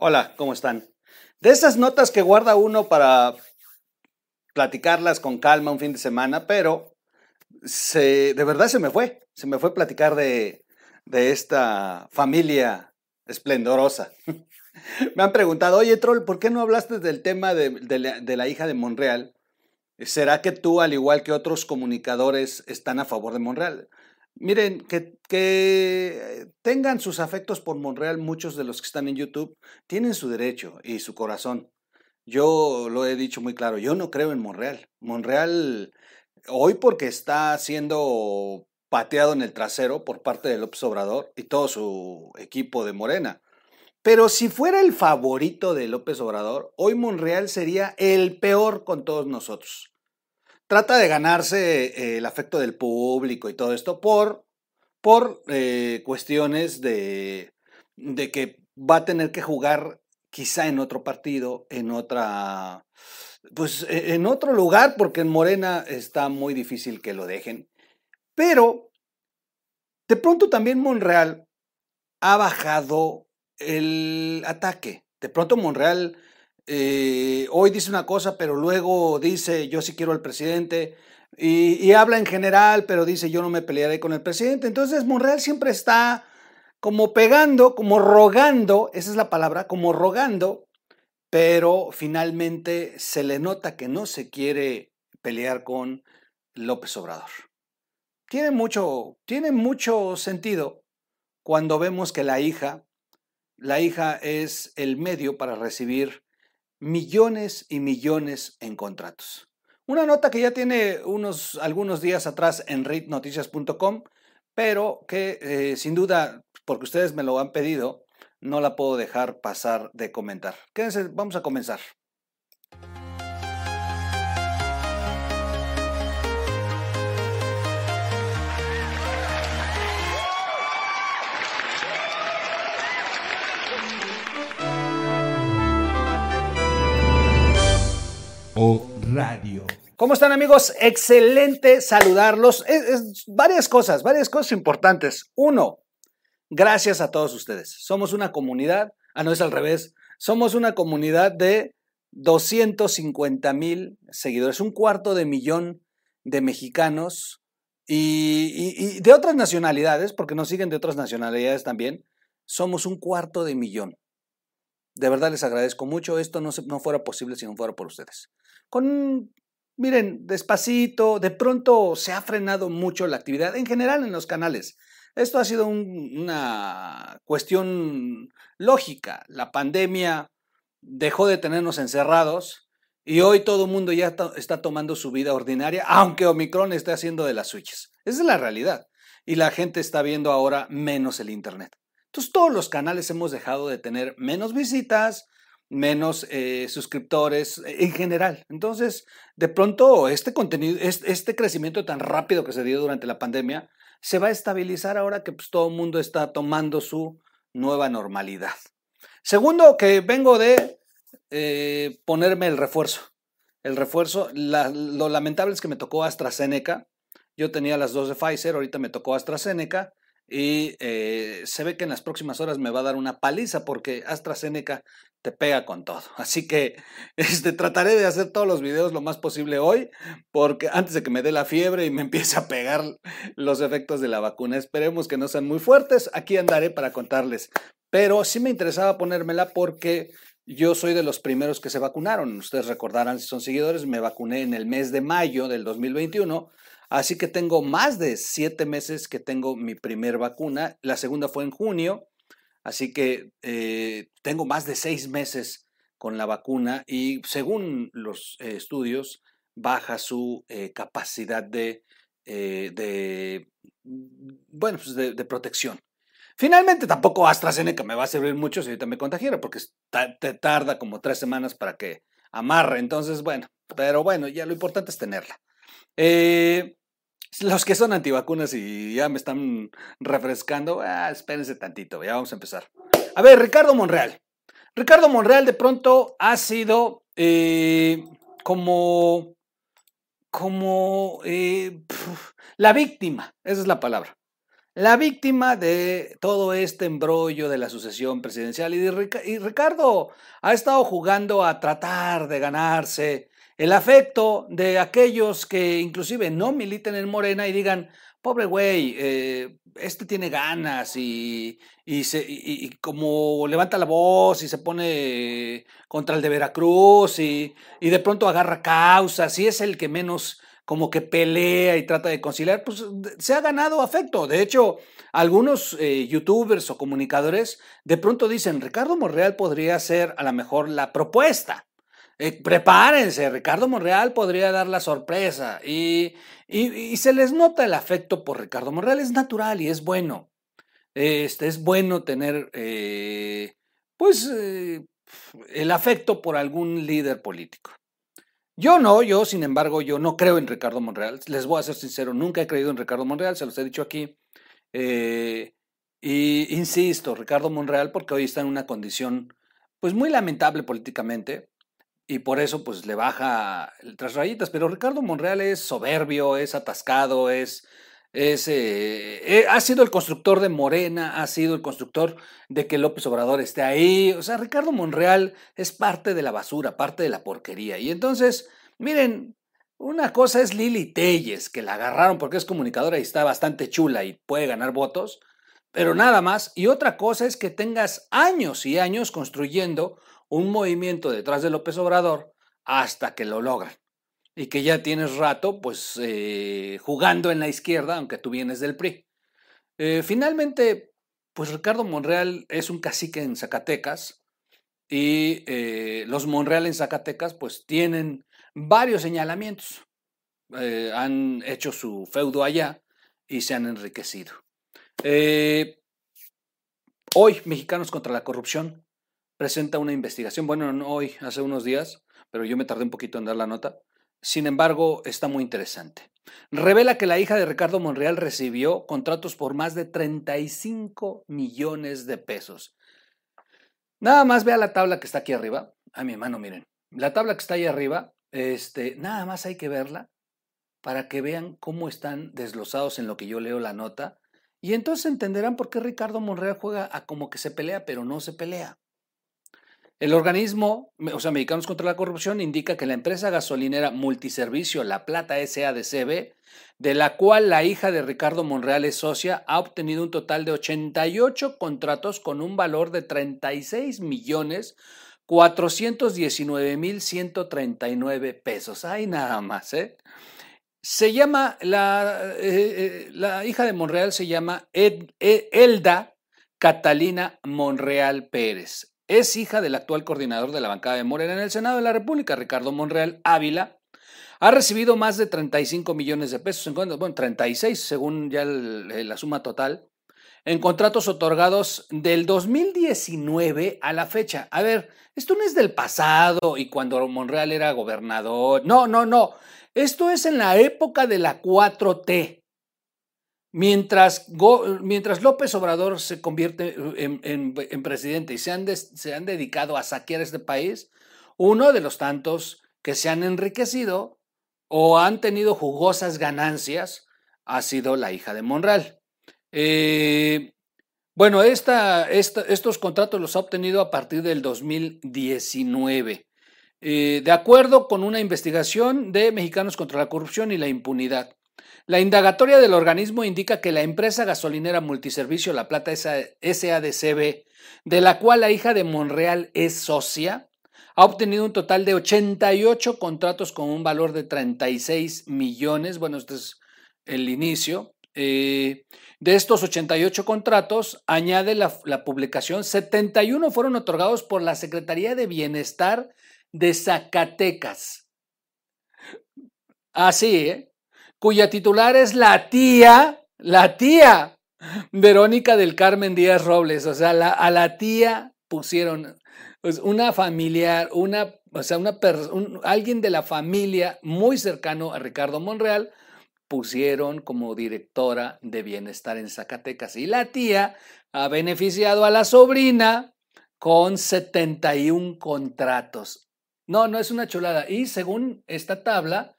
Hola, ¿cómo están? De esas notas que guarda uno para platicarlas con calma un fin de semana, pero se, de verdad se me fue, se me fue platicar de, de esta familia esplendorosa. me han preguntado, oye Troll, ¿por qué no hablaste del tema de, de, la, de la hija de Monreal? ¿Será que tú, al igual que otros comunicadores, están a favor de Monreal? Miren, que, que, tengan sus afectos por Monreal, muchos de los que están en YouTube, tienen su derecho y su corazón. Yo lo he dicho muy claro, yo no creo en Monreal. Monreal, hoy porque está siendo pateado en el trasero por parte de López Obrador y todo su equipo de Morena. Pero si fuera el favorito de López Obrador, hoy Monreal sería el peor con todos nosotros trata de ganarse eh, el afecto del público y todo esto por, por eh, cuestiones de, de que va a tener que jugar quizá en otro partido, en otra, pues e, en otro lugar, porque en Morena está muy difícil que lo dejen. Pero de pronto también Monreal ha bajado el ataque. De pronto Monreal eh, hoy dice una cosa, pero luego dice yo sí quiero al presidente. Y, y, habla en general, pero dice yo no me pelearé con el presidente. Entonces Monreal siempre está como pegando, como rogando, esa es la palabra, como rogando, pero finalmente se le nota que no se quiere pelear con López Obrador. Tiene mucho, tiene mucho sentido cuando vemos que la hija, la hija es el medio para recibir millones y millones en contratos. Una nota que ya tiene unos algunos días atrás en readnoticias.com, pero que eh, sin duda, porque ustedes me lo han pedido, no la puedo dejar pasar de comentar. Vamos a comenzar. Radio. ¿Cómo están amigos? Excelente saludarlos. Es, varias cosas, varias cosas importantes. Uno, gracias a todos ustedes. Somos una comunidad, ah, no es al revés, somos una comunidad de 250 mil seguidores, un cuarto de millón de mexicanos y, y, y de otras nacionalidades, porque nos siguen de otras nacionalidades también. Somos un cuarto de millón. De verdad les agradezco mucho. Esto no, se, no fuera posible si no fuera por ustedes. Con, miren, despacito, de pronto se ha frenado mucho la actividad en general en los canales. Esto ha sido un, una cuestión lógica. La pandemia dejó de tenernos encerrados y hoy todo el mundo ya está tomando su vida ordinaria, aunque Omicron esté haciendo de las suyas. Esa es la realidad. Y la gente está viendo ahora menos el Internet. Entonces todos los canales hemos dejado de tener menos visitas, menos eh, suscriptores en general. Entonces, de pronto, este contenido, este, crecimiento tan rápido que se dio durante la pandemia, se va a estabilizar ahora que pues, todo el mundo está tomando su nueva normalidad. Segundo, que vengo de eh, ponerme el refuerzo. El refuerzo, lo lamentable es que me tocó AstraZeneca. Yo tenía las dos de Pfizer, ahorita me tocó AstraZeneca y eh, se ve que en las próximas horas me va a dar una paliza porque AstraZeneca te pega con todo. Así que este, trataré de hacer todos los videos lo más posible hoy porque antes de que me dé la fiebre y me empiece a pegar los efectos de la vacuna. Esperemos que no sean muy fuertes. Aquí andaré para contarles. Pero sí me interesaba ponérmela porque yo soy de los primeros que se vacunaron. Ustedes recordarán si son seguidores, me vacuné en el mes de mayo del 2021 Así que tengo más de siete meses que tengo mi primer vacuna. La segunda fue en junio. Así que eh, tengo más de seis meses con la vacuna y según los eh, estudios baja su eh, capacidad de, de bueno, pues de, protección. Finalmente tampoco AstraZeneca me va a servir mucho si ahorita me contagiara porque te tarda como tres semanas para que amarre. Entonces, bueno, pero bueno, ya lo importante es tenerla. Los que son antivacunas y ya me están refrescando, ah, espérense tantito, ya vamos a empezar. A ver, Ricardo Monreal. Ricardo Monreal de pronto ha sido eh, como, como eh, la víctima, esa es la palabra. la víctima de todo este embrollo de la sucesión presidencial. Y Ricardo ha estado jugando a tratar de ganarse el afecto de aquellos que inclusive no militen en Morena y digan, pobre güey, eh, este tiene ganas y, y, se, y, como levanta la voz y se pone contra el de Veracruz y, y de pronto agarra causas y es el que menos como que pelea y trata de conciliar, pues se ha ganado afecto. De hecho, algunos eh, youtubers o comunicadores de pronto dicen, Ricardo Monreal podría ser a lo mejor la propuesta. Eh, prepárense, Ricardo Monreal podría dar la sorpresa y, y, se les nota el afecto por Ricardo Monreal, es natural y es bueno. Este, es bueno tener, eh, pues, eh, el afecto por algún líder político. Yo no, yo, sin embargo, yo no creo en Ricardo Monreal. Les voy a ser sincero, nunca he creído en Ricardo Monreal, se los he dicho aquí. y insisto, Ricardo Monreal, porque hoy está en una condición, pues, muy lamentable políticamente y por eso pues le baja tras rayitas. Pero Ricardo Monreal es soberbio, es atascado, es, es eh, eh, ha sido el constructor de Morena, ha sido el constructor de que López Obrador esté ahí. O sea, Ricardo Monreal es parte de la basura, parte de la porquería. Y entonces, miren, una cosa es Lili Telles, que la agarraron porque es comunicadora y está bastante chula y puede ganar votos, pero nada más. Y otra cosa es que tengas años y años construyendo un movimiento detrás de López Obrador hasta que lo logran. Y que ya tienes rato, pues, eh, jugando en la izquierda, aunque tú vienes del PRI. Eh, finalmente, pues Ricardo Monreal es un cacique en Zacatecas y eh, los Monreal en Zacatecas, pues, tienen varios señalamientos. han hecho su feudo allá y se han enriquecido. hoy, Mexicanos contra la Corrupción presenta una investigación, bueno, no hoy, hace unos días, pero yo me tardé un poquito en dar la nota. Sin embargo, está muy interesante. Revela que la hija de Ricardo Monreal recibió contratos por más de 35 millones de pesos. Nada más vea la tabla que está aquí arriba. A mi hermano, miren. La tabla que está ahí arriba, este, nada más hay que verla para que vean cómo están desglosados en lo que yo leo la nota. Y entonces entenderán por qué Ricardo Monreal juega a como que se pelea, pero no se pelea. El organismo, o sea, Mexicanos contra la Corrupción, indica que la empresa gasolinera multiservicio La Plata SADCB, de la cual la hija de Ricardo Monreal es socia, ha obtenido un total de 88 contratos con un valor de 36 millones 419 mil 139 pesos. Hay nada más, ¿eh? Se llama, la, eh, eh, la hija de Monreal se llama Elda Catalina Monreal Pérez. Es hija del actual coordinador de la bancada de Morena en el Senado de la República, Ricardo Monreal Ávila. Ha recibido más de 35 millones de pesos, en, bueno, 36 según ya la suma total, en contratos otorgados del 2019 a la fecha. A ver, esto no es del pasado y cuando Monreal era gobernador. No, no, no. Esto es en la época de la 4T. Mientras, mientras, López Obrador se convierte en, presidente y se han, se han, dedicado a saquear este país, uno de los tantos que se han enriquecido o han tenido jugosas ganancias ha sido la hija de Monreal. Eh, bueno, estos contratos los ha obtenido a partir del 2019, eh, de acuerdo con una investigación de Mexicanos contra la Corrupción y la Impunidad. La indagatoria del organismo indica que la empresa gasolinera multiservicio La Plata SADCB, de la cual la hija de Monreal es socia, ha obtenido un total de 88 contratos con un valor de 36 millones. Bueno, este es el inicio. Eh, de estos 88 contratos, añade la, la publicación, 71 fueron otorgados por la Secretaría de Bienestar de Zacatecas. Así, ¿eh? Cuya titular es la tía, la tía Verónica del Carmen Díaz Robles. O sea, a la tía pusieron pues, una familiar, una, o sea, una alguien de la familia muy cercano a Ricardo Monreal, pusieron como directora de bienestar en Zacatecas. Y la tía ha beneficiado a la sobrina con 71 contratos. No, no es una chulada. Y según esta tabla,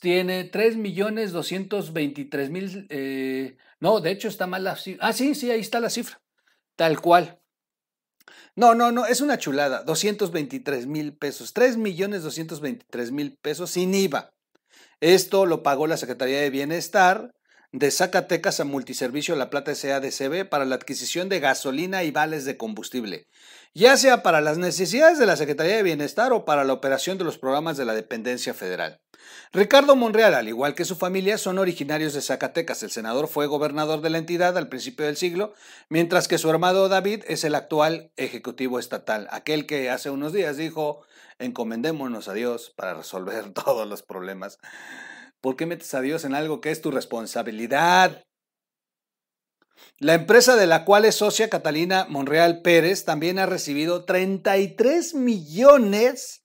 tiene 3.223.000 eh, No, de hecho está mal la cifra. Ah, sí, sí, ahí está la cifra. Tal cual. No, no, no, es una chulada. 223 mil pesos. 3 millones 223 mil pesos sin IVA. Esto lo pagó la Secretaría de Bienestar de Zacatecas a Multiservicio La Plata SADCB para la adquisición de gasolina y vales de combustible, ya sea para las necesidades de la Secretaría de Bienestar o para la operación de los programas de la dependencia federal. Ricardo Monreal, al igual que su familia, son originarios de Zacatecas. El senador fue gobernador de la entidad al principio del siglo, mientras que su hermano David es el actual ejecutivo estatal, aquel que hace unos días dijo, encomendémonos a Dios para resolver todos los problemas. ¿Por qué metes a Dios en algo que es tu responsabilidad? La empresa de la cual es socia Catalina Monreal Pérez también ha recibido 33 millones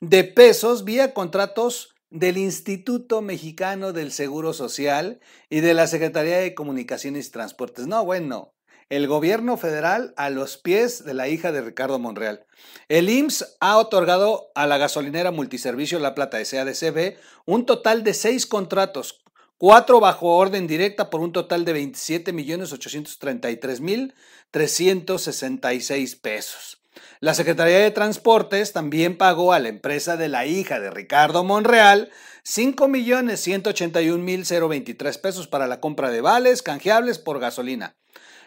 de pesos vía contratos del Instituto Mexicano del Seguro Social y de la Secretaría de Comunicaciones y Transportes. No, bueno, el gobierno federal a los pies de la hija de Ricardo Monreal. El IMSS ha otorgado a la gasolinera multiservicio La Plata SADCB un total de seis contratos, cuatro bajo orden directa por un total de 27.833.366 pesos. La Secretaría de Transportes también pagó a la empresa de la hija de Ricardo Monreal 5.181.023 pesos para la compra de vales canjeables por gasolina.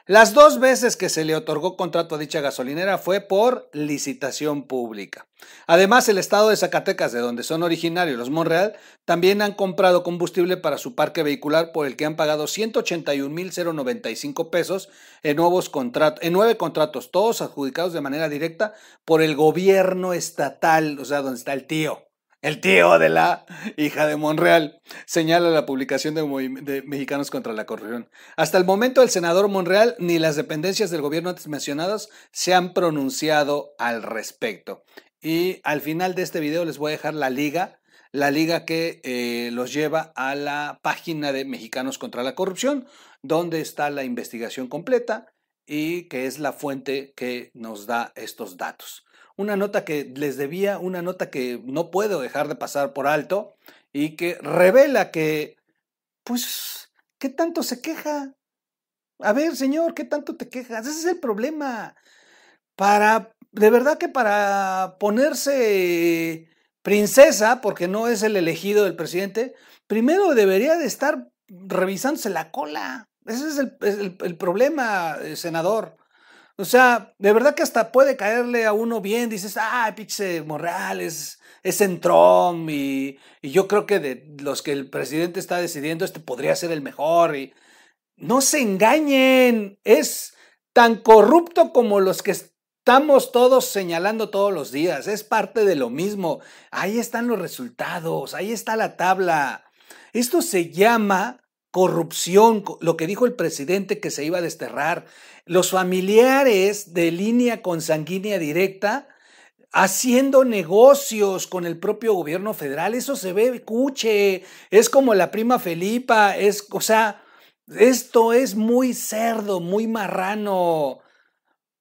Las dos veces que se le otorgó contrato a dicha gasolinera fue por licitación pública. Además, el estado de Zacatecas, de donde son originarios los Monreal, también han comprado combustible para su parque vehicular por el que han pagado 181.095 pesos en, nuevos contratos, en nueve contratos, todos adjudicados de manera directa por el gobierno estatal, o sea, donde está el tío el tío de la hija de Monreal, señala la publicación de, Mexicanos contra la Corrupción. Hasta el momento el senador Monreal ni las dependencias del gobierno antes mencionadas se han pronunciado al respecto. Y al final de este video les voy a dejar la liga, la liga que eh, los lleva a la página de Mexicanos contra la Corrupción, donde está la investigación completa y que es la fuente que nos da estos datos una nota que les debía, una nota que no puedo dejar de pasar por alto y que revela que, pues, ¿qué tanto se queja? A ver, señor, ¿qué tanto te quejas? Ese es el problema. Para, de verdad que para ponerse princesa, porque no es el elegido del presidente, primero debería de estar revisándose la cola. Ese es el, el problema, eh, senador. O sea, de verdad que hasta puede caerle a uno bien, dices, ah, pinche Morales, es centrón y, y, yo creo que de los que el presidente está decidiendo, este podría ser el mejor. Y no se engañen, es tan corrupto como los que estamos todos señalando todos los días, es parte de lo mismo. Ahí están los resultados, ahí está la tabla. Esto se llama corrupción, lo que dijo el presidente que se iba a desterrar, los familiares de línea consanguínea directa haciendo negocios con el propio gobierno federal, eso se ve cuche, es como la prima Felipa, es, o sea, esto es muy cerdo, muy marrano.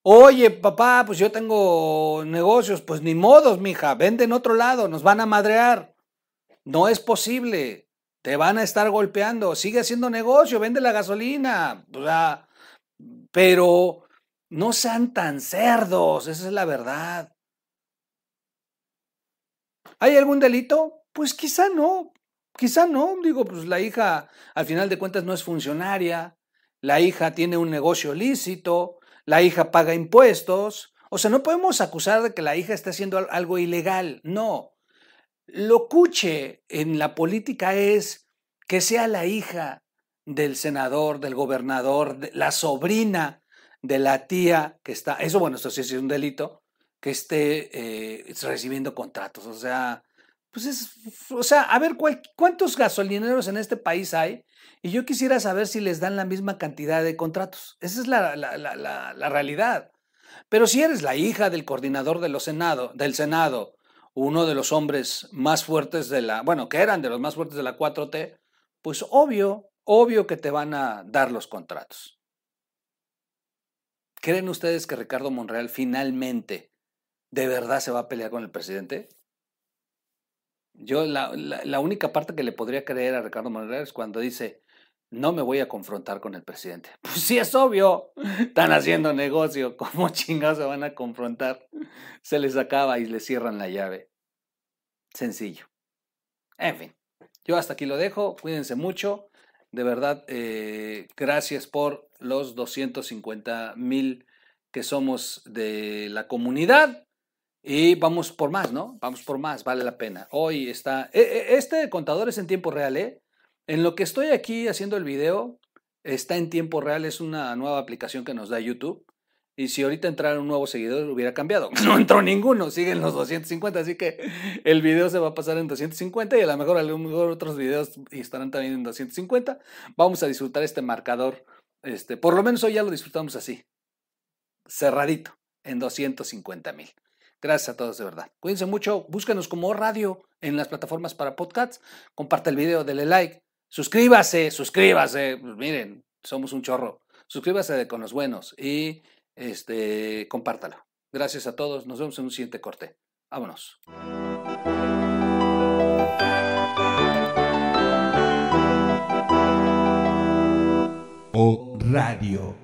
Oye, papá, pues yo tengo negocios, pues ni modos, mija, vende en otro lado, nos van a madrear. No es posible te van a estar golpeando, sigue haciendo negocio, vende la gasolina, pero no sean tan cerdos, esa es la verdad. ¿Hay algún delito? Pues quizá no, quizá no, digo, pues la hija al final de cuentas no es funcionaria, la hija tiene un negocio lícito, la hija paga impuestos, o sea, no podemos acusar de que la hija esté haciendo algo ilegal, no. Lo cuche en la política es que sea la hija del senador, del gobernador, la sobrina de la tía que está, eso bueno, eso sí es un delito, que esté eh, recibiendo contratos. O sea, pues es, o sea, a ver, ¿cuántos gasolineros en este país hay? Y yo quisiera saber si les dan la misma cantidad de contratos. Esa es la, realidad. Pero si eres la hija del coordinador de los del Senado, uno de los hombres más fuertes de la, bueno, que eran de los más fuertes de la 4T, pues obvio, obvio que te van a dar los contratos. ¿Creen ustedes que Ricardo Monreal finalmente de verdad se va a pelear con el presidente? Yo la, única parte que le podría creer a Ricardo Monreal es cuando dice, no me voy a confrontar con el presidente. Pues sí, es obvio. Están haciendo negocio. ¿Cómo chingados se van a confrontar? Se les acaba y les cierran la llave. Sencillo. En fin, yo hasta aquí lo dejo. Cuídense mucho. De verdad, eh, gracias por los 250 mil que somos de la comunidad. Y vamos por más, ¿no? Vamos por más, vale la pena. Hoy está... e- e- Este contador es en tiempo real, ¿eh? En lo que estoy aquí haciendo el video, está en tiempo real, es una nueva aplicación que nos da YouTube. Y si ahorita entrara un nuevo seguidor, hubiera cambiado. No entró ninguno, siguen los 250, así que el video se va a pasar en 250 y a lo mejor, a lo mejor otros videos estarán también en 250. Vamos a disfrutar este marcador, este, por lo menos hoy ya lo disfrutamos así, cerradito, en 250 mil. Gracias a todos de verdad. Cuídense mucho, búscanos como radio en las plataformas para podcasts, comparte el video, dele like, suscríbase, suscríbase, pues miren, somos un chorro. Suscríbase de con los buenos y este, compártalo. Gracias a todos, nos vemos en un siguiente corte. Vámonos. O Radio.